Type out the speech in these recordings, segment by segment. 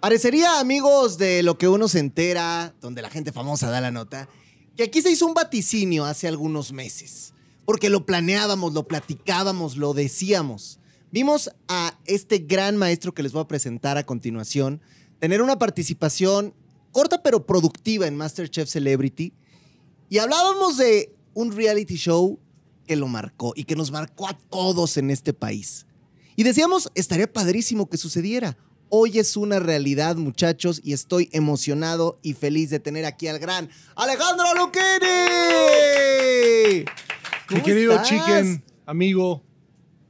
Parecería, amigos, de lo que uno se entera, donde la gente famosa da la nota, que aquí se hizo un vaticinio hace algunos meses. Porque lo planeábamos, lo platicábamos, lo decíamos. Vimos a este gran maestro que les voy a presentar a continuación tener una participación corta pero productiva en MasterChef Celebrity. Y hablábamos de un reality show que lo marcó y que nos marcó a todos en este país. Y decíamos, estaría padrísimo que sucediera. Hoy es una realidad, muchachos, y estoy emocionado y feliz de tener aquí al gran Alejandro Lucchini. Mi querido Chicken, amigo,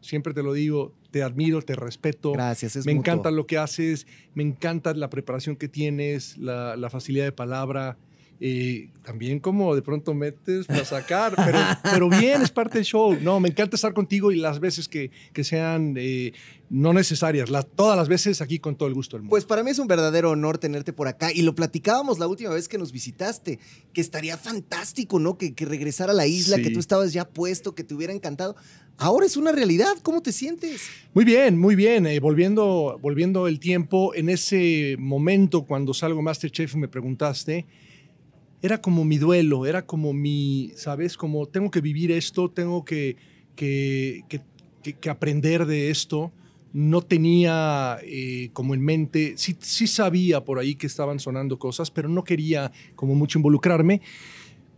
siempre te lo digo, te admiro, te respeto. Gracias, es Me mutuo. encanta lo que haces, me encanta la preparación que tienes, la, la facilidad de palabra. Eh, también como de pronto metes para sacar, pero, pero bien, es parte del show. No, me encanta estar contigo y las veces que, que sean eh, no necesarias, las- todas las veces aquí con todo el gusto del mundo. Pues para mí es un verdadero honor tenerte por acá y lo platicábamos la última vez que nos visitaste, que estaría fantástico, ¿no? Que, que regresara a la isla, Sí. que tú estabas ya puesto, que te hubiera encantado. Ahora es una realidad, ¿cómo te sientes? Muy bien, muy bien. Eh, volviendo, volviendo el tiempo, en ese momento cuando salgo Masterchef y me preguntaste, era como mi duelo, era como mi, ¿sabes? Como tengo que vivir esto, tengo que, que, que- aprender de esto. No tenía eh, como en mente, sí, sí sabía por ahí que estaban sonando cosas, pero no quería como mucho involucrarme.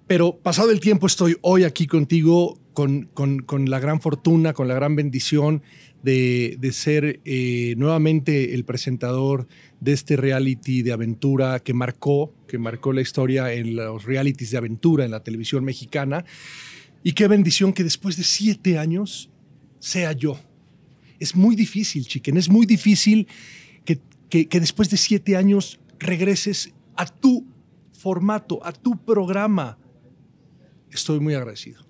Pero pasado el tiempo estoy hoy aquí contigo con, con- con la gran fortuna, con la gran bendición de, de ser eh, nuevamente el presentador de este reality de aventura que marcó, que marcó la historia en los realities de aventura en la televisión mexicana. Y qué bendición que después de siete años sea yo. Es muy difícil, chiquen, es muy difícil que, que- que después de siete años regreses a tu formato, a tu programa. Estoy muy agradecido.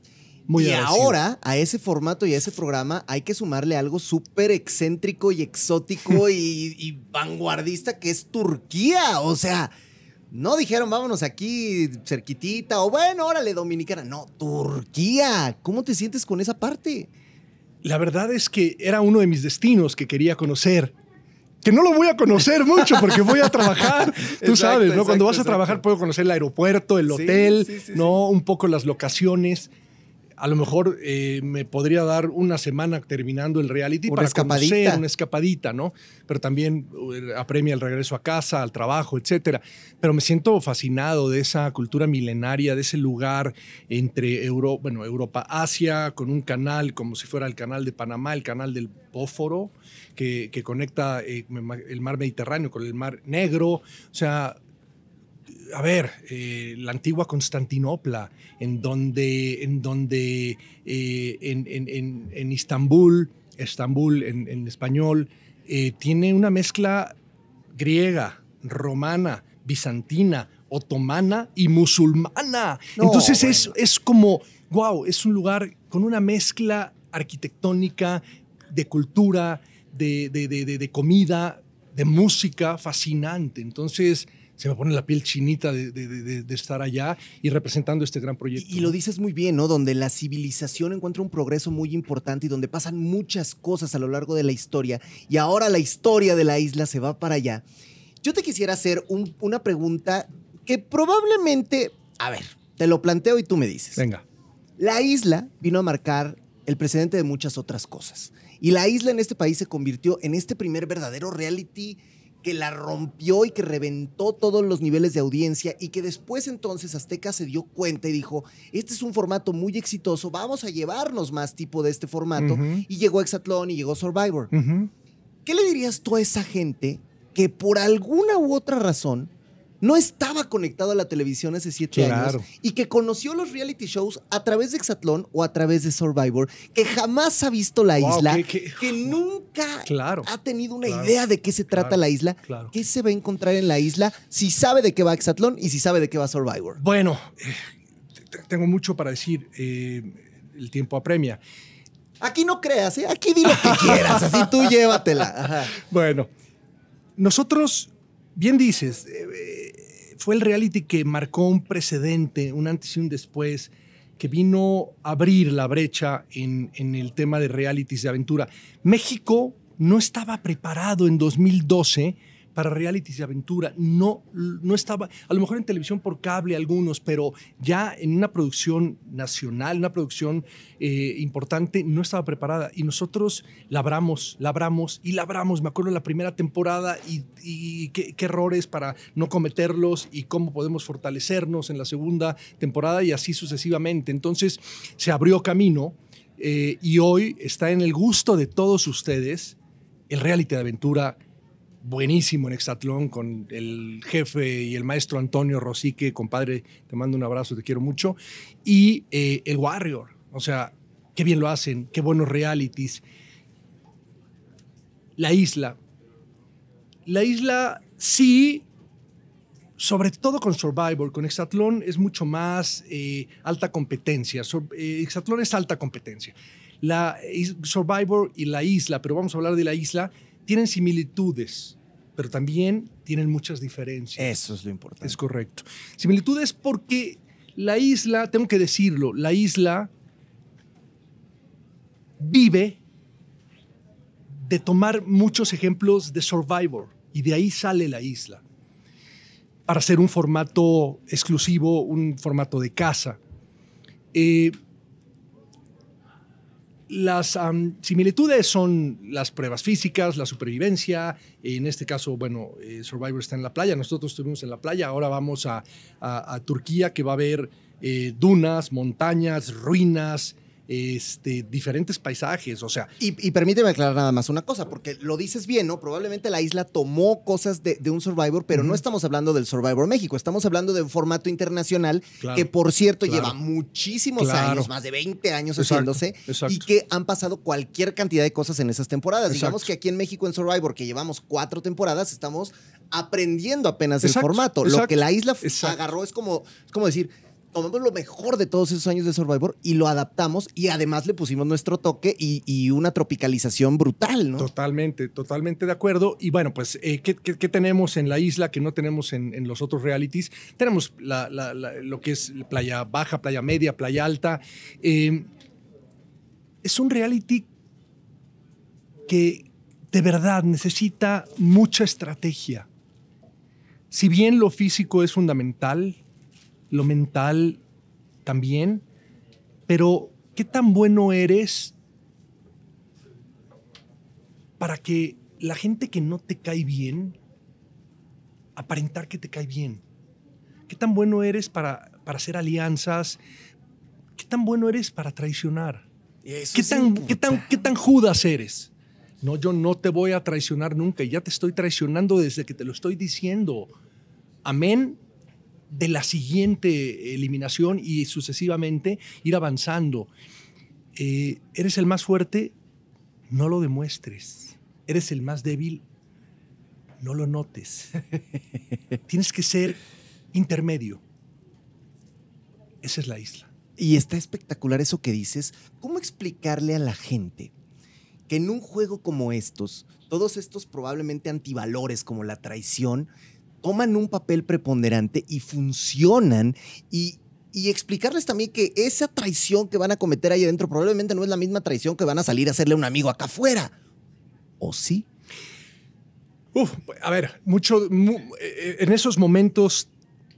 Muy y agradecido. ahora a ese formato y a ese programa hay que sumarle algo súper excéntrico y exótico y, y vanguardista que es Turquía. O sea, no dijeron vámonos aquí cerquitita o bueno, órale, Dominicana. No, Turquía. ¿Cómo te sientes con esa parte? La verdad es que era uno de mis destinos que quería conocer. Que no lo voy a conocer mucho porque voy a trabajar. Tú Exacto, sabes, ¿no? exacto, Cuando vas a trabajar exacto. puedo conocer el aeropuerto, el Sí, hotel, sí, sí, ¿no? Un poco las locaciones. A lo mejor eh, me podría dar una semana terminando el reality Una para escapadita. conocer una escapadita, ¿no? Pero también eh, apremia el regreso a casa, al trabajo, etcétera. Pero me siento fascinado de esa cultura milenaria, de ese lugar entre Euro, bueno, Europa, Asia, con un canal como si fuera el canal de Panamá, el canal del Bósforo, que, que conecta eh, el mar Mediterráneo con el mar Negro. O sea, a ver, eh, la antigua Constantinopla, en donde, en, donde eh, en, en- en- Istambul, Estambul en, en español, eh, tiene una mezcla griega, romana, bizantina, otomana y musulmana. No, Entonces es, bueno. es como, wow, es un lugar con una mezcla arquitectónica, de cultura, de, de- de- de- de comida, de música fascinante. Entonces se me pone la piel chinita de, de- de- de estar allá y representando este gran proyecto. Y, y lo dices muy bien, ¿no? Donde la civilización encuentra un progreso muy importante y donde pasan muchas cosas a lo largo de la historia y ahora la historia de la isla se va para allá. Yo te quisiera hacer un- una pregunta que probablemente, a ver, te lo planteo y tú me dices. Venga. La isla vino a marcar el precedente de muchas otras cosas. Y la isla en este país se convirtió en este primer verdadero reality que la rompió y que reventó todos los niveles de audiencia y que después entonces Azteca se dio cuenta y dijo, este es un formato muy exitoso, vamos a llevarnos más tipo de este formato. Y llegó Exatlón y llegó Survivor. ¿Qué le dirías tú a esa gente que por alguna u otra razón no estaba conectado a la televisión hace siete Claro. años y que conoció los reality shows a través de Exatlón o a través de Survivor, que jamás ha visto la Wow, isla, que nunca Claro. ha tenido una Claro, idea de qué se trata la isla? claro. ¿Qué se va a encontrar en la isla si sabe de qué va Exatlón y si sabe de qué va Survivor? Bueno, eh, tengo mucho para decir. eh, el tiempo apremia. Aquí no creas, ¿eh? aquí di lo que quieras, así tú llévatela. Ajá. Bueno, nosotros, bien dices, eh, fue el reality que marcó un precedente, un antes y un después, que vino a abrir la brecha en, el tema de realities de aventura. México no estaba preparado en 2012 para realities de aventura. No, no estaba, a lo mejor en televisión por cable algunos, pero ya en una producción nacional, una producción eh, importante, no estaba preparada. Y nosotros labramos, labramos y labramos. Me acuerdo la primera temporada y, qué, errores para no cometerlos y cómo podemos fortalecernos en la segunda temporada y así sucesivamente. Entonces se abrió camino. Eh, y hoy está en el gusto de todos ustedes el reality de aventura buenísimo en Exatlón con el jefe y el maestro Antonio Rosique, compadre, te mando un abrazo, te quiero mucho, y eh, el Warrior, o sea, qué bien lo hacen, qué buenos realities. La isla. La isla sí, sobre todo con Survivor, con Exatlón es mucho más eh, alta competencia. Eh, Exatlón es alta competencia. La Survivor y la isla, pero vamos a hablar de la isla, tienen similitudes, pero también tienen muchas diferencias. Eso es lo importante. Es correcto. Similitudes porque la isla, tengo que decirlo, la isla vive de tomar muchos ejemplos de Survivor y de ahí sale la isla para ser un formato exclusivo, un formato de casa. Eh, las similitudes son las pruebas físicas, la supervivencia. En este caso, bueno, eh, Survivor está en la playa. Nosotros estuvimos en la playa. Ahora vamos a, Turquía, que va a haber eh, dunas, montañas, ruinas, este, diferentes paisajes, o sea. Y, permíteme aclarar nada más una cosa, porque lo dices bien, ¿no? Probablemente la isla tomó cosas de, un Survivor, pero no estamos hablando del Survivor México, estamos hablando de un formato internacional que, por cierto, lleva muchísimos años, más de 20 años haciéndose, y que han pasado cualquier cantidad de cosas en esas temporadas. Digamos que aquí en México, en Survivor, que llevamos cuatro temporadas, estamos aprendiendo apenas el formato. Lo que la isla agarró es como, es como decir tomamos lo mejor de todos esos años de Survivor y lo adaptamos y además le pusimos nuestro toque y, una tropicalización brutal, ¿no? Totalmente, totalmente de acuerdo. Y bueno, pues, eh, ¿qué, tenemos en la isla que no tenemos en, los otros realities? Tenemos lo que es playa baja, playa media, playa alta. Em, es un reality que de verdad necesita mucha estrategia. Si bien lo físico es fundamental, lo mental también, pero ¿qué tan bueno eres para que la gente que no te cae bien, aparentar que te cae bien? ¿Qué tan bueno eres para, para hacer alianzas? ¿Qué tan bueno eres para traicionar? ¿Qué tan, ¿qué, tan, ¿Qué tan Judas eres? No, yo no te voy a traicionar nunca y ya te estoy traicionando desde que te lo estoy diciendo. Amén de la siguiente eliminación y sucesivamente ir avanzando. Eh, ¿Eres el más fuerte? No lo demuestres. ¿Eres el más débil? No lo notes. Tienes que ser intermedio. Esa es la isla. Y está espectacular eso que dices. ¿Cómo explicarle a la gente que en un juego como estos, todos estos probablemente antivalores como la traición, toman un papel preponderante y funcionan y, explicarles también que esa traición que van a cometer ahí adentro probablemente no es la misma traición que van a salir a hacerle a un amigo acá afuera. ¿O sí? Uf, a ver, mucho, eh, en esos momentos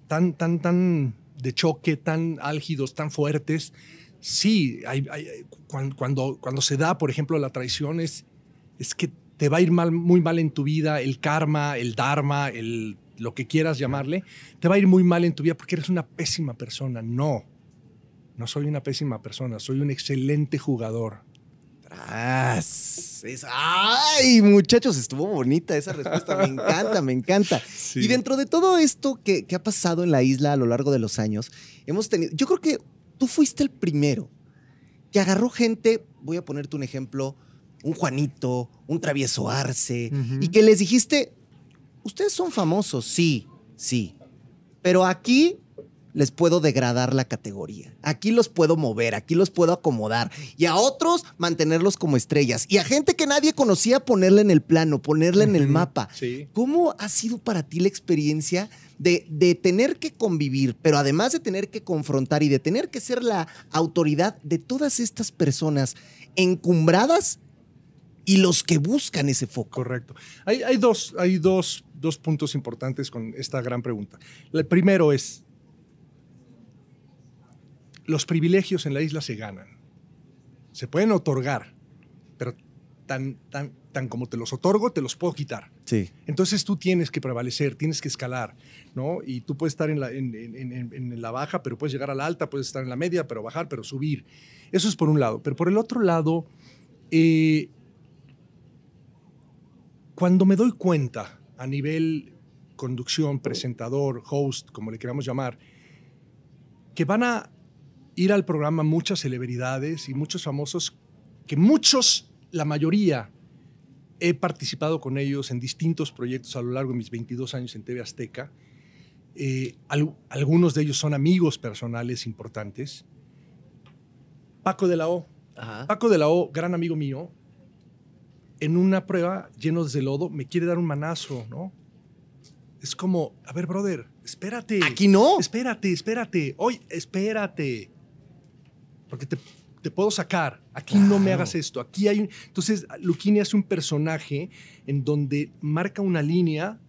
tan, tan, tan de choque, tan álgidos, tan fuertes, sí, hay, cuando, cuando, se da, por ejemplo, la traición, es, es que te va a ir muy mal en tu vida, el karma, el dharma, el lo que quieras llamarle, te va a ir muy mal en tu vida porque eres una pésima persona. No, no soy una pésima persona, soy un excelente jugador. ¡Ay, muchachos! Estuvo bonita esa respuesta. Me encanta, me encanta. Y dentro de todo esto que, que, ha pasado en la isla a lo largo de los años, hemos tenido. Yo creo que tú fuiste el primero que agarró gente. Voy a ponerte un ejemplo: un Juanito, un travieso Arce, y que les dijiste: ustedes son famosos, sí, sí, pero aquí les puedo degradar la categoría. Aquí los puedo mover, aquí los puedo acomodar. Y a otros mantenerlos como estrellas. Y a gente que nadie conocía ponerle en el plano, ponerle en el mapa. ¿Cómo ha sido para ti la experiencia de, de, tener que convivir, pero además de tener que confrontar y de tener que ser la autoridad de todas estas personas encumbradas y los que buscan ese foco? Correcto. Hay, hay dos, hay dos dos puntos importantes con esta gran pregunta. El primero es, los privilegios en la isla se ganan. Se pueden otorgar, pero tan, tan, tan como te los otorgo, te los puedo quitar. Sí. Entonces tú tienes que prevalecer, tienes que escalar, ¿no? Y tú puedes estar en la, en, en- en- la baja, pero puedes llegar a la alta, puedes estar en la media, pero bajar, pero subir. Eso es por un lado. Pero por el otro lado, eh, cuando me doy cuenta a nivel conducción, presentador, host, como le queramos llamar, que van a ir al programa muchas celebridades y muchos famosos, que muchos, la mayoría, he participado con ellos en distintos proyectos a lo largo de mis 22 años en TV Azteca. Eh, al- algunos de ellos son amigos personales importantes. Paco de la O. Ajá. Paco de la O, gran amigo mío, en una prueba lleno de lodo, me quiere dar un manazo, ¿no? Es como, a ver, brother, espérate. Aquí no. Espérate, espérate. Oye, espérate. Porque te, te puedo sacar. Aquí no me hagas esto. Aquí hay un... Entonces, Luquini hace un personaje en donde marca una línea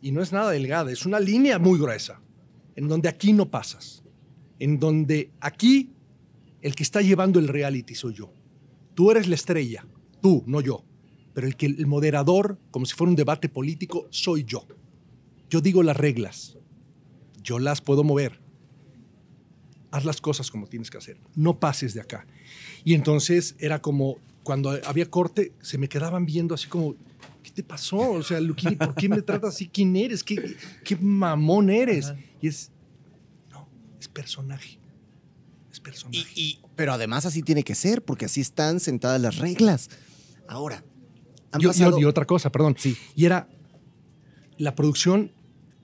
y no es nada delgada, es una línea muy gruesa, en donde aquí no pasas. En donde aquí el que está llevando el reality soy yo. Tú eres la estrella, tú, no yo. Pero el que el moderador, como si fuera un debate político, soy yo. Yo digo las reglas. Yo las puedo mover. Haz las cosas como tienes que hacer. No pases de acá. Y entonces era como cuando había corte, se me quedaban viendo así como, ¿qué te pasó? O sea, Luquini, ¿por qué me tratas así? ¿Quién eres? ¿Qué, qué mamón eres? Ajá. Y es, no, es personaje. Es personaje. Y- y- pero además así tiene que ser, porque así están sentadas las reglas. Ahora, pasado- y otra cosa, perdón. Sí. Y era la producción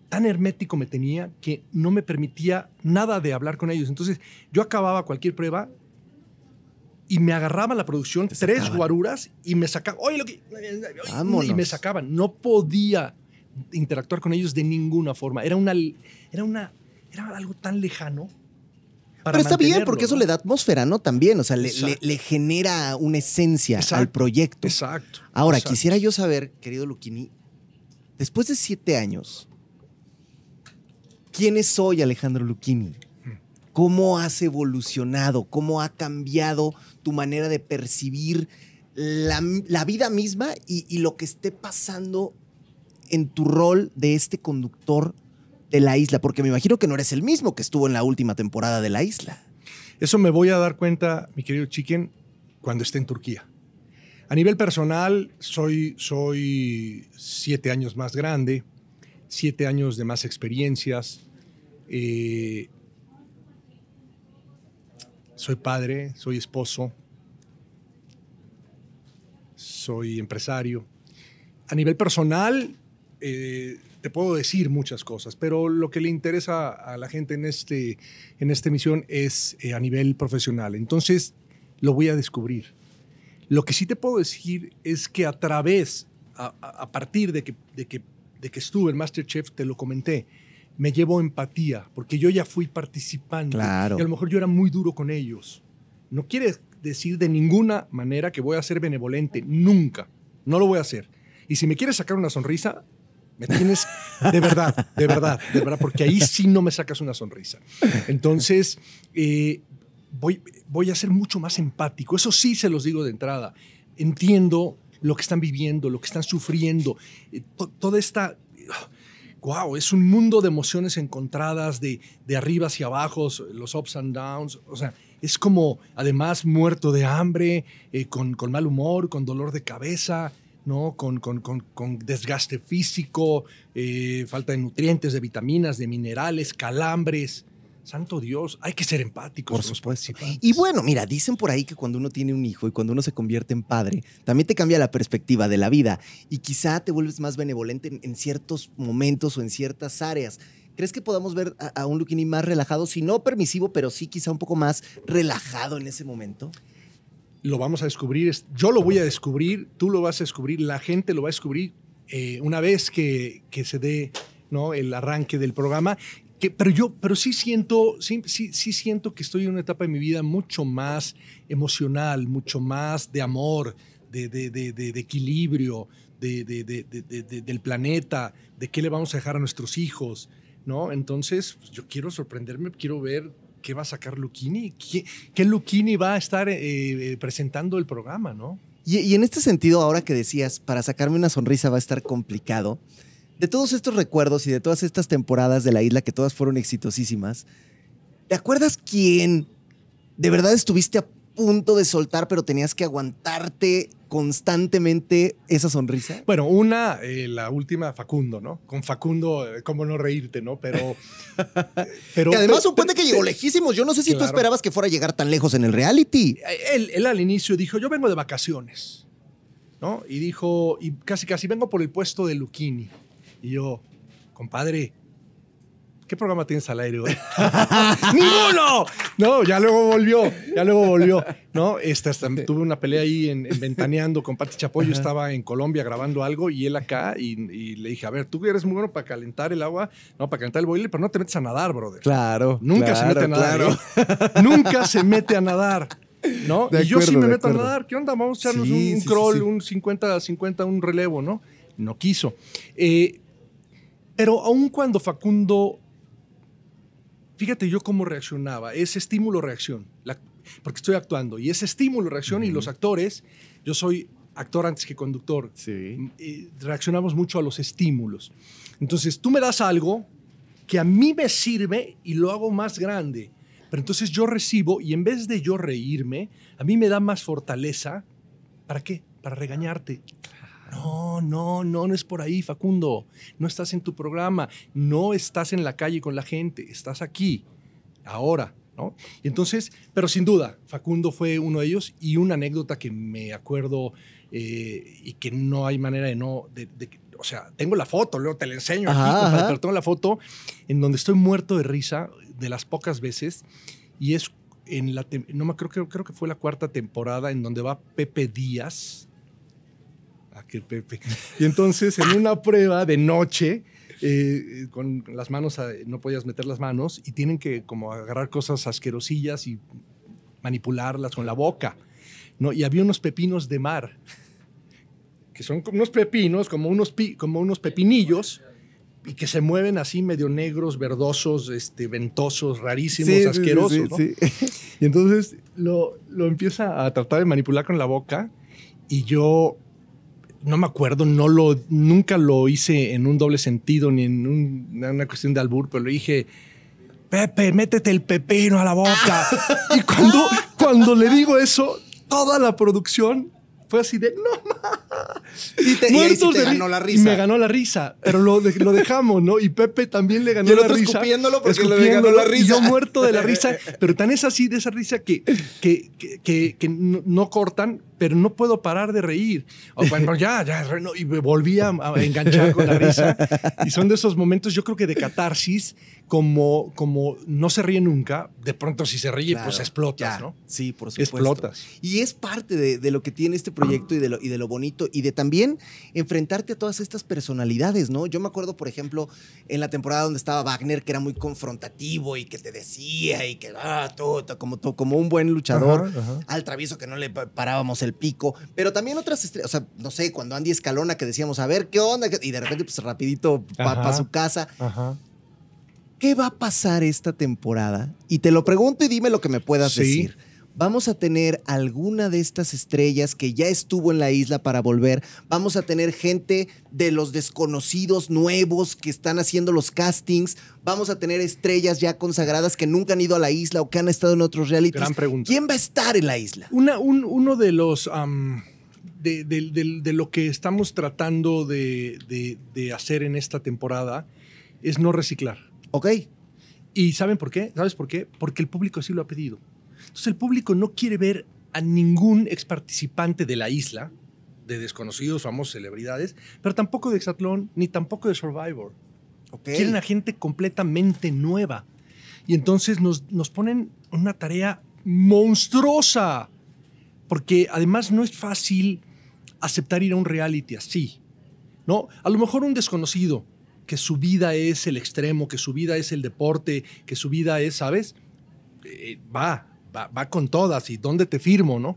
tan hermético me tenía que no me permitía nada de hablar con ellos. Entonces, yo acababa cualquier prueba y me agarraba la producción tres guaruras y me sacaban. Oye, lo que. Vámonos. Y me sacaban. No podía interactuar con ellos de ninguna forma. Era una. Era una. Era algo tan lejano. Pero está bien, porque eso le da atmósfera, ¿no? También, o sea, le, le- Exacto. le genera una esencia al proyecto. Exacto. Ahora, exacto. quisiera yo saber, querido Luquini, después de siete años, ¿quién es hoy Alejandro Luquini? ¿Cómo has evolucionado? ¿Cómo ha cambiado tu manera de percibir la, la vida misma y, y lo que esté pasando en tu rol de este conductor de la isla? Porque me imagino que no eres el mismo que estuvo en la última temporada de la isla. Eso me voy a dar cuenta, mi querido Chicken, cuando esté en Turquía. A nivel personal, soy, soy siete años más grande, siete años de más experiencias. eh, soy padre, soy esposo, soy empresario. A nivel personal, eh, te puedo decir muchas cosas, pero lo que le interesa a la gente en, este, en esta emisión es eh, a nivel profesional. Entonces, lo voy a descubrir. Lo que sí te puedo decir es que a través, a, a- partir de que, de, que, de que estuve en Masterchef, te lo comenté, me llevo empatía, porque yo ya fui participante. Claro. Y a lo mejor yo era muy duro con ellos. No quiere decir de ninguna manera que voy a ser benevolente, nunca. No lo voy a hacer. Y si me quieres sacar una sonrisa, me tienes de verdad, de verdad, de verdad, porque ahí sí no me sacas una sonrisa. Entonces, eh, voy, a ser mucho más empático. Eso sí se los digo de entrada. Entiendo lo que están viviendo, lo que están sufriendo, eh, to- toda esta... Wow, es un mundo de emociones encontradas, de, de arriba hacia abajo, los ups and downs. O sea, es como además muerto de hambre, eh, con, con mal humor, con dolor de cabeza, ¿no? con, con- con- con desgaste físico, eh, falta de nutrientes, de vitaminas, de minerales, calambres. Santo Dios, hay que ser empáticos. Por supuesto. Y bueno, mira, dicen por ahí que cuando uno tiene un hijo y cuando uno se convierte en padre, también te cambia la perspectiva de la vida y quizá te vuelves más benevolente en, en ciertos momentos o en ciertas áreas. ¿Crees que podamos ver a, a un Luquini más relajado, si no permisivo, pero sí quizá un poco más relajado en ese momento? Lo vamos a descubrir, es- yo lo voy a descubrir, tú lo vas a descubrir, la gente lo va a descubrir eh, una vez que, que se dé ¿no? el arranque del programa. Que, pero yo, pero sí siento, sí, sí, sí siento que estoy en una etapa de mi vida mucho más emocional, mucho más de amor, de, de- de- de- equilibrio, de, de- de- de- de- de- del planeta, de qué le vamos a dejar a nuestros hijos, ¿no? Entonces, pues, yo quiero sorprenderme, quiero ver qué va a sacar Luchini, qué, qué Luchini va a estar eh, eh, presentando el programa, ¿no? Y, y en este sentido, ahora que decías, para sacarme una sonrisa va a estar complicado, de todos estos recuerdos y de todas estas temporadas de la isla que todas fueron exitosísimas, ¿te acuerdas quién de verdad estuviste a punto de soltar, pero tenías que aguantarte constantemente esa sonrisa? Bueno, una, eh, la última, Facundo, ¿no? Con Facundo, eh, cómo no reírte, ¿no? Pero. pero que además pero- supone que pero- llegó lejísimos. Yo no sé si tú esperabas que fuera a llegar tan lejos en el reality. Él, él al inicio dijo, yo vengo de vacaciones, ¿no? Y dijo, y casi casi vengo por el puesto de Luchini. Y yo, compadre, ¿qué programa tienes al aire, güey? ¡Ninguno! No, ya luego volvió, ya luego volvió, ¿no? Este, hasta tuve una pelea ahí en, en Ventaneando con Pati Chapoy. Yo estaba en Colombia grabando algo y él acá y, y le dije, a ver, tú eres muy bueno para calentar el agua, no, para calentar el boiler, pero no te metes a nadar, brother. Claro. Nunca se mete a nadar. ¿eh? Nunca se mete a nadar. ¿No? De y yo sí me meto a nadar. ¿Qué onda? Vamos a echarnos Sí, un, un sí, crawl, sí. un 50-50, un relevo, ¿no? No quiso. Eh, pero aun cuando Facundo. Fíjate yo cómo reaccionaba. Es estímulo-reacción. Porque estoy actuando. Y es estímulo-reacción. Y los actores, yo soy actor antes que conductor Sí. reaccionamos mucho a los estímulos. Entonces, tú me das algo que a mí me sirve y lo hago más grande. Pero entonces yo recibo y en vez de yo reírme, a mí me da más fortaleza. ¿Para qué? Para regañarte. No, no, no, no es por ahí, Facundo. No estás en tu programa, no estás en la calle con la gente, estás aquí, ahora, ¿no? Y entonces, pero sin duda, Facundo fue uno de ellos y una anécdota que me acuerdo eh, y que no hay manera de no, de- de o sea, tengo la foto, luego te la enseño Ajá, aquí, compadre, pero tengo la foto en donde estoy muerto de risa de las pocas veces y es en la, no me creo, creo, creo que fue la cuarta temporada en donde va Pepe Díaz. Ah, qué Pepe. Y entonces en una prueba de noche, eh, con las manos, a- no podías meter las manos y tienen que como agarrar cosas asquerosillas y manipularlas con la boca. ¿no? Y había unos pepinos de mar, que son como unos pepinos, como unos, pi- como unos pepinillos, y que se mueven así medio negros, verdosos, este, ventosos, rarísimos, Sí, sí, sí, asquerosos. sí, ¿no? Y entonces lo, lo empieza a tratar de manipular con la boca y yo no me acuerdo, no lo, nunca lo hice en un doble sentido ni en un- una cuestión de albur, pero le dije, Pepe, métete el pepino a la boca. y cuando, cuando le digo eso, toda la producción fue así de, no Y, te, y ahí sí te ganó la Y risa. me ganó la risa, pero lo, de- lo dejamos, ¿no? Y Pepe también le ganó Y el la otro risa. escupiéndolo porque le ganó la Y risa. yo muerto de la risa, pero tan es así de esa risa que, que, que, no cortan, pero no puedo parar de reír. O, bueno, ya, ya, no, y me volví a, a enganchar con la risa. Y son de esos momentos, yo creo que de catarsis, como, como no se ríe nunca, de pronto si se ríe, Claro, pues explotas, ya. ¿no? Sí, por supuesto. Explotas. Y es parte de, de lo que tiene este proyecto y de, lo, y de lo bonito y de también enfrentarte a todas estas personalidades, ¿no? Yo me acuerdo, por ejemplo, en la temporada donde estaba Wagner, que era muy confrontativo y que te decía y que, ah, tú, como, como un buen luchador. Ajá, ajá. Al travieso que no le pa- parábamos el pico, pero también otras estrellas, o sea, no sé, cuando Andy Escalona que decíamos, a ver, ¿qué onda? Y de repente, pues rapidito para su casa. Ajá. ¿Qué va a pasar esta temporada? Y te lo pregunto y dime lo que me puedas Sí. decir. ¿Vamos a tener alguna de estas estrellas que ya estuvo en la isla para volver? ¿Vamos a tener gente de los desconocidos nuevos que están haciendo los castings? ¿Vamos a tener estrellas ya consagradas que nunca han ido a la isla o que han estado en otros realities? Gran pregunta. ¿Quién va a estar en la isla? Una- un- uno de los. de, de- de- de lo que estamos tratando de hacer en esta temporada es no reciclar. ¿Ok? ¿Y saben por qué? ¿Sabes por qué? Porque el público así lo ha pedido. Entonces el público no quiere ver a ningún ex participante de la isla, de desconocidos, famosos, celebridades, pero tampoco de Exatlón, ni tampoco de Survivor. Quieren a gente completamente nueva. Y entonces nos, nos ponen una tarea monstruosa. Porque además no es fácil aceptar ir a un reality así. ¿no? A lo mejor un desconocido, que su vida es el extremo, que su vida es el deporte, que su vida es, ¿sabes? Eh, va, va, va con todas y dónde te firmo, ¿no?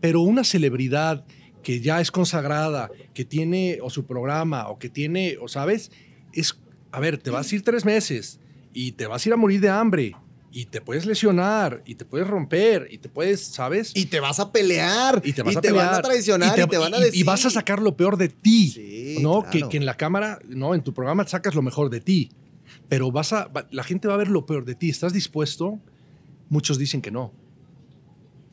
Pero una celebridad que ya es consagrada, que tiene o su programa o que tiene, o sabes, es, a ver, te vas a ir tres meses y te vas a ir a morir de hambre y te puedes lesionar y te puedes romper y te puedes, ¿sabes? Y te vas a pelear. Y te vas a te pelear. van a traicionar y te, van a y- decir. y vas a sacar lo peor de ti, Sí, ¿no? claro. Que, que en la cámara, no, en tu programa sacas lo mejor de ti, pero vas a, la gente va a ver lo peor de ti. ¿Estás dispuesto? Muchos dicen que no.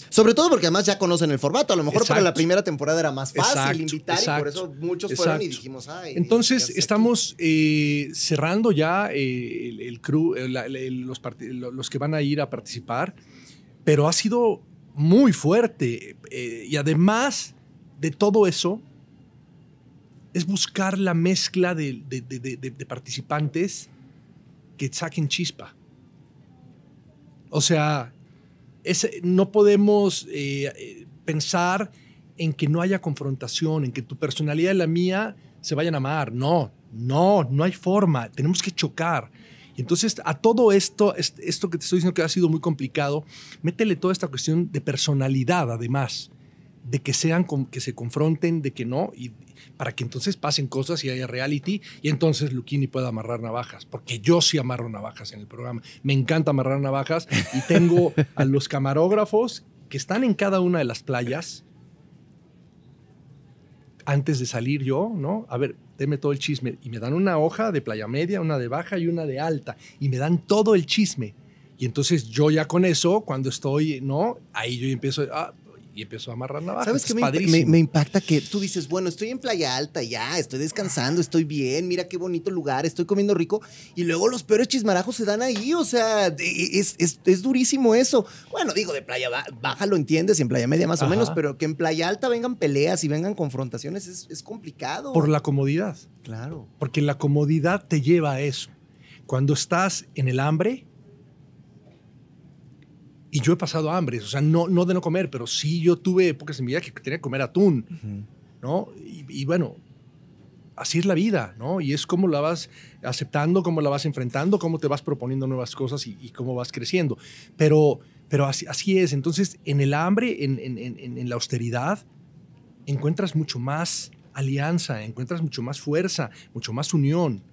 Sobre todo porque además ya conocen el formato. A lo mejor para la primera temporada era más fácil Exacto, invitar y por eso muchos fueron y dijimos, ay. Entonces, estamos eh, cerrando ya eh, el, el crew, eh, el- los, que van a ir a participar, pero ha sido muy fuerte. eh, y además de todo eso, es buscar la mezcla de- de participantes que saquen chispa. O sea, es- no podemos eh, eh, pensar en que no haya confrontación, en que tu personalidad y la mía se vayan a amar. No, no, no hay forma. Tenemos que chocar. Y entonces a todo esto, est- esto que te estoy diciendo que ha sido muy complicado, métele toda esta cuestión de personalidad además, de que sean, que se confronten, de que no, y para que entonces pasen cosas y haya reality y entonces Luquini pueda amarrar navajas, porque yo sí amarro navajas en el programa. Me encanta amarrar navajas y tengo a los camarógrafos que están en cada una de las playas antes de salir yo, ¿no? A ver, deme todo el chisme. Y me dan una hoja de playa media, una de baja y una de alta. Y me dan todo el chisme. Y entonces yo ya con eso, cuando estoy, ¿no? Ahí yo empiezo, ah, y empiezo a amarrar navajas. ¿Sabes Es qué me, me- me impacta? Que tú dices, bueno, estoy en Playa Alta ya, estoy descansando, estoy bien, mira qué bonito lugar, estoy comiendo rico. Y luego los peores chismarajos se dan ahí, o sea, es, es- es durísimo eso. Bueno, digo, de Playa Ba- Baja lo entiendes, y en Playa Media más o menos, pero que en Playa Alta vengan peleas y vengan confrontaciones es, es complicado. Por la comodidad. Claro. Porque la comodidad te lleva a eso. Cuando estás en el hambre, y yo he pasado hambre, o sea, no, no de no comer, pero sí yo tuve épocas en mi vida que tenía que comer atún, ¿no? Y, y bueno, así es la vida, ¿no? Y es cómo la vas aceptando, cómo la vas enfrentando, cómo te vas proponiendo nuevas cosas y, y cómo vas creciendo. Pero, pero así, así es. Entonces, en el hambre, en, en- en- en la austeridad, encuentras mucho más alianza, encuentras mucho más fuerza, mucho más unión.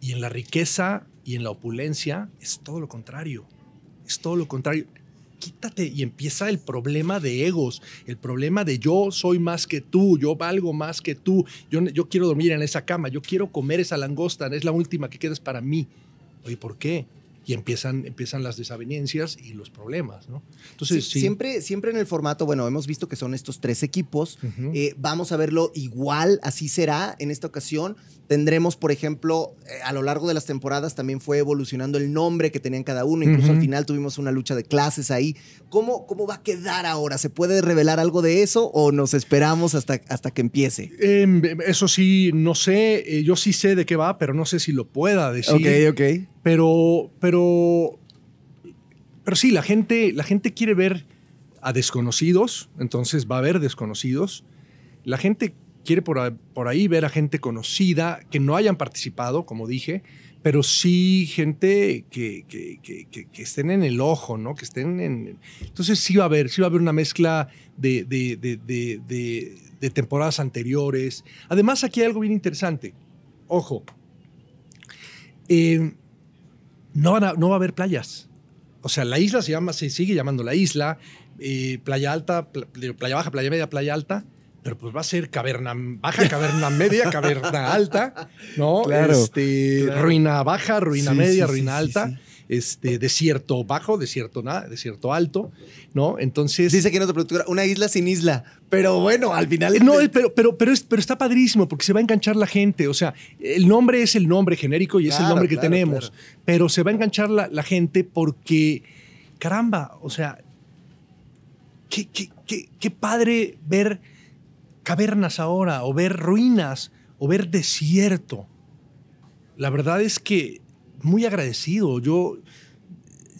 Y en la riqueza y en la opulencia es todo lo contrario. Es todo lo contrario. Quítate y empieza el problema de egos, el problema de yo soy más que tú, yo valgo más que tú, yo, yo quiero dormir en esa cama, yo quiero comer esa langosta, es la última que quedas para mí. Oye, ¿por qué? Y empiezan, empiezan las desavenencias y los problemas, ¿no? Entonces, Sí, sí. Siempre, siempre en el formato, bueno, hemos visto que son estos tres equipos. Ujú. Eh, vamos a verlo igual, así será en esta ocasión. Tendremos, por ejemplo, eh, a lo largo de las temporadas también fue evolucionando el nombre que tenían cada uno. Incluso Ujú. al final tuvimos una lucha de clases ahí. ¿Cómo, ¿Cómo va a quedar ahora? ¿Se puede revelar algo de eso o nos esperamos hasta, hasta que empiece? Em, eso sí, no sé, eh, yo sí sé de qué va, pero no sé si lo pueda decir. ok. Pero, pero, pero sí, la gente, la gente quiere ver a desconocidos, entonces va a haber desconocidos. La gente quiere por, por ahí ver a gente conocida que no hayan participado, como dije, pero sí gente que, que- que- estén en el ojo, ¿no? Que estén en... Entonces sí va a haber, sí va a haber una mezcla de- de- de- de temporadas anteriores. Además, aquí hay algo bien interesante. Ojo. Eh, no, van a- no va a haber playas. O sea, la isla se llama, se sigue llamando la isla, eh, playa alta, pla- playa baja, playa media, playa alta, pero pues va a ser caverna baja, caverna media, caverna alta, ¿no? Claro, Este, claro. Ruina baja, ruina Sí, media, sí, ruina sí, alta, este, desierto bajo, desierto nada, desierto alto, ¿no? Entonces. Dice que no te productora, una isla sin isla. Pero bueno, al final. No, pero, pero, pero, es- pero está padrísimo porque se va a enganchar la gente. O sea, el nombre es el nombre genérico y es el nombre que claro, tenemos. claro. Pero se va a enganchar la, la gente porque, caramba, o sea, qué, qué- qué- qué padre ver cavernas ahora, o ver ruinas, o ver desierto. La verdad es que muy agradecido. Yo,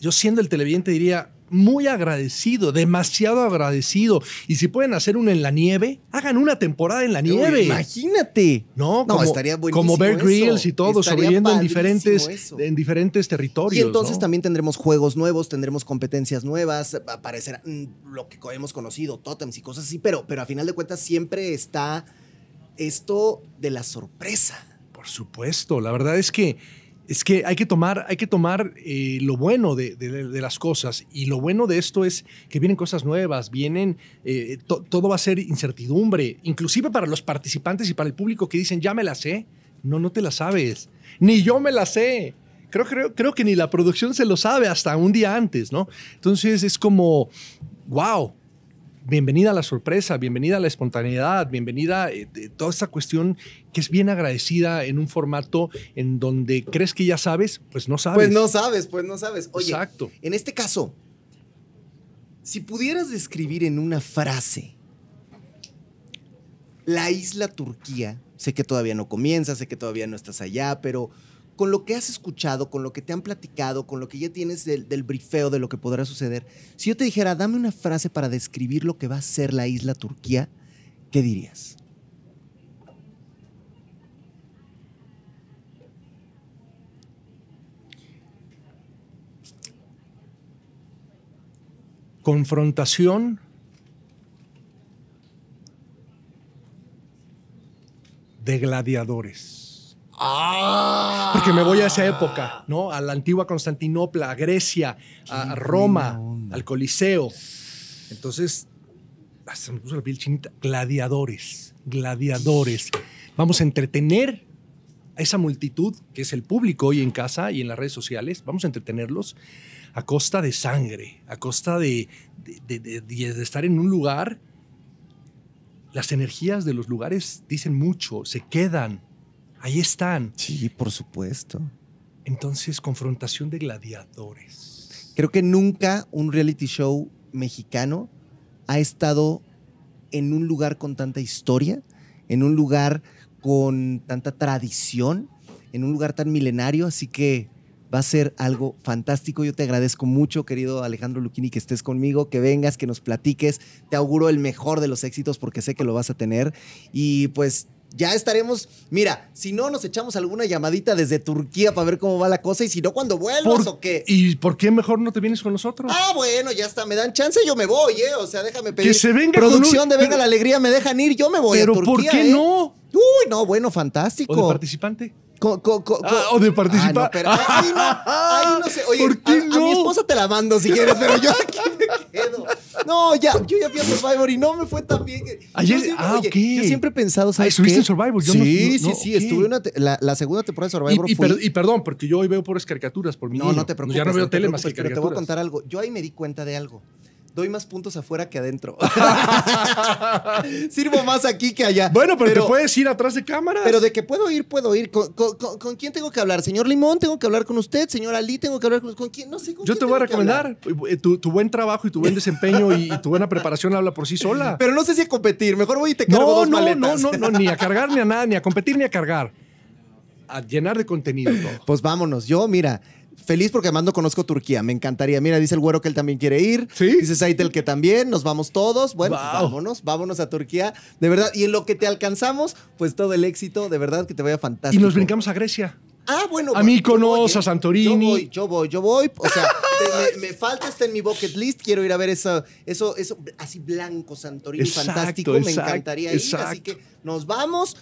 yo siendo el televidente diría, muy agradecido, demasiado agradecido. Y si pueden hacer una en la nieve, hagan una temporada en la nieve. Uy, imagínate. No, No, como, estaría buenísimo como Bear. Grylls y todo, sobreviviendo en diferentes, eso. en diferentes Y territorios. entonces ¿no? también tendremos juegos nuevos, tendremos competencias nuevas, aparecerá mm, lo que hemos conocido, totems y cosas así, pero, pero a final de cuentas siempre está esto de la sorpresa. Por supuesto, la verdad es que es que hay que tomar, hay que tomar eh, lo bueno de, las cosas y lo bueno de esto es que vienen cosas nuevas, vienen, eh, to- todo va a ser incertidumbre, inclusive para los participantes y para el público que dicen, ya me la sé, no, no te la sabes, ni yo me la sé. Creo, creo, creo que ni la producción se lo sabe hasta un día antes, ¿no? Entonces es como, wow, bienvenida a la sorpresa, bienvenida a la espontaneidad, bienvenida eh, de toda esta cuestión que es bien agradecida en un formato en donde crees que ya sabes, pues no sabes. Pues no sabes, pues no sabes. Oye, Exacto. en este caso, si pudieras describir en una frase la isla Turquía, sé que todavía no comienza, sé que todavía no estás allá, pero con lo que has escuchado, con lo que te han platicado, con lo que ya tienes del, brifeo de lo que podrá suceder, si yo te dijera, dame una frase para describir lo que va a ser la isla Turquía, ¿qué dirías? Confrontación de gladiadores. Porque me voy a esa época, ¿no? A la antigua Constantinopla, a Grecia, a Roma, al Coliseo. Entonces, hasta me puso la piel chinita. Gladiadores, gladiadores. Vamos a entretener a esa multitud que es el público hoy en casa y en las redes sociales. Vamos a entretenerlos a costa de sangre, a costa de, de- de- de- de estar en un lugar. Las energías de los lugares dicen mucho, se quedan, ahí están. Sí, por supuesto. Entonces, confrontación de gladiadores. Creo que nunca un reality show mexicano ha estado en un lugar con tanta historia, en un lugar con tanta tradición, en un lugar tan milenario, así que va a ser algo fantástico. Yo te agradezco mucho, querido Alejandro Luquini, que estés conmigo, que vengas, que nos platiques. Te auguro el mejor de los éxitos porque sé que lo vas a tener. Y pues ya estaremos. Mira, si no, nos echamos alguna llamadita desde Turquía para ver cómo va la cosa y si no, cuando vuelvas ¿Por- o qué. ¿Y por qué mejor no te vienes con nosotros? Ah, bueno, ya está. Me dan chance, yo me voy, ¿eh? O sea, déjame pedir. Que se venga con Producción un- de Venga pero- la Alegría, me dejan ir, yo me voy Pero a Turquía. ¿por qué ¿eh? no? Uy, no, bueno, fantástico. ¿O de participante? Co- co- co- co- Ah, o de participar. Ah, no, pero ahí no, ahí no sé. Oye, ¿Por qué a, a no? mi esposa te la mando si quieres, pero yo aquí me quedo. No, ya, yo ya fui a Survivor y no me fue tan bien. Ayer- yo siempre, ah, oye. Yo siempre he pensado, ¿sabes estuviste en Survivor, yo sí, no- no- sí, no, sí, estuve una la, la segunda temporada de Survivor y fui- per- y perdón, porque yo hoy veo puras caricaturas por mi No, niño. no te preocupes. Ya no veo te tele más que preocupes, pero te voy a caricaturas. contar algo. Yo ahí me di cuenta de algo. Doy más puntos afuera que adentro. Sirvo más aquí que allá. Bueno, pero, te puedes ir atrás de cámaras. Pero de que puedo ir, puedo ir. ¿Con, con- con- con quién tengo que hablar? ¿Señor Limón? ¿Tengo que hablar con usted? ¿Señor Ali? ¿Tengo que hablar con, con quién? No sé con Yo quién te voy a recomendar. eh, Tu, tu buen trabajo y tu buen desempeño y, y tu buena preparación habla por sí sola. Pero no sé si a competir. Mejor voy y te cargo no, dos no, maletas. no, no, no, ni a cargar ni a nada, ni a competir ni a cargar. A llenar de contenido todo. Pues vámonos. Yo, mira, feliz porque además no conozco Turquía. Me encantaría. Mira, dice el güero que él también quiere ir. ¿Sí? Dice Saitel que también. Nos vamos todos. Bueno, pues Wow. vámonos. Vámonos a Turquía. De verdad. Y en lo que te alcanzamos, pues todo el éxito. De verdad que te vaya Y fantástico. nos brincamos a Grecia. Ah, bueno. A Mykonos, voy, ¿eh? a Santorini. Yo voy, yo voy, yo voy. O sea, te- me, me falta, está en mi bucket list. Quiero ir a ver eso, eso, eso así blanco, Santorini, Exacto, fantástico. me exacto, encantaría ir. Así exacto. que nos vamos.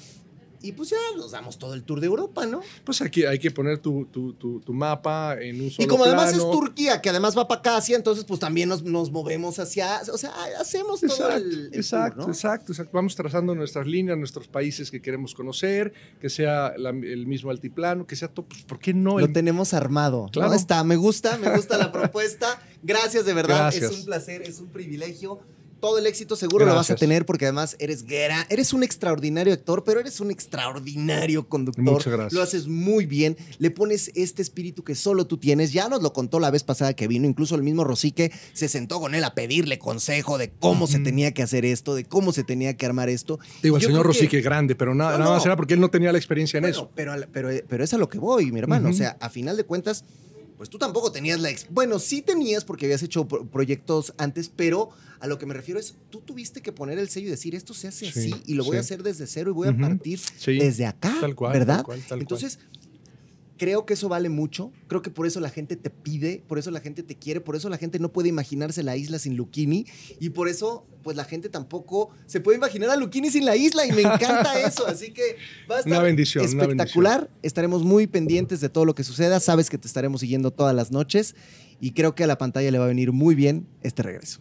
Y pues ya nos damos todo el tour de Europa, ¿no? Pues aquí hay que poner tu, tu- tu- tu mapa en un solo Y como además es. Turquía, que además va para Asia, entonces pues también nos, nos movemos hacia, o sea, hacemos todo Exacto, el, el tour, exacto, ¿no? exacto, exacto. Vamos trazando nuestras líneas, nuestros países que queremos conocer, que sea la- el mismo altiplano, que sea todo. Pues, ¿Por qué no? Lo tenemos armado. Claro. ¿no? Está, me gusta, me gusta la propuesta. Gracias, de verdad. Gracias. Es un placer, es un privilegio. Todo el éxito seguro lo vas a tener porque además eres guera, eres un extraordinario actor, pero eres un extraordinario conductor. Muchas gracias. Lo haces muy bien, le pones este espíritu que solo tú tienes. Ya nos lo contó la vez pasada que vino, incluso el mismo Rosique se sentó con él a pedirle consejo de cómo se tenía que hacer esto, de cómo se tenía que armar esto. Digo, el Yo señor creo que- Rosique grande, pero nada, No, nada no. más era porque él no tenía la experiencia en Bueno, eso. Pero, pero, pero es a lo que voy, mi hermano. O sea, a final de cuentas, pues tú tampoco tenías la... ex- Bueno, sí tenías porque habías hecho pro- proyectos antes, pero a lo que me refiero es, tú tuviste que poner el sello y decir, esto se hace Sí, así y lo voy a hacer desde cero y voy a partir desde acá, tal cual, ¿verdad? tal cual, tal cual. Creo que eso vale mucho. Creo que por eso la gente te pide, por eso la gente te quiere, por eso la gente no puede imaginarse la isla sin Luchini y por eso, pues la gente tampoco se puede imaginar a Luchini sin la isla y me encanta eso. Así que va a estar Una bendición, una espectacular. Estaremos muy pendientes de todo lo que suceda. Sabes que te estaremos siguiendo todas las noches y creo que a la pantalla le va a venir muy bien este regreso.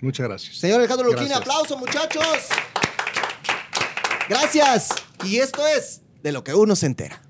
Muchas gracias. Señor Alejandro Gracias. aplauso, muchachos. Gracias. Y esto es de lo que uno se entera.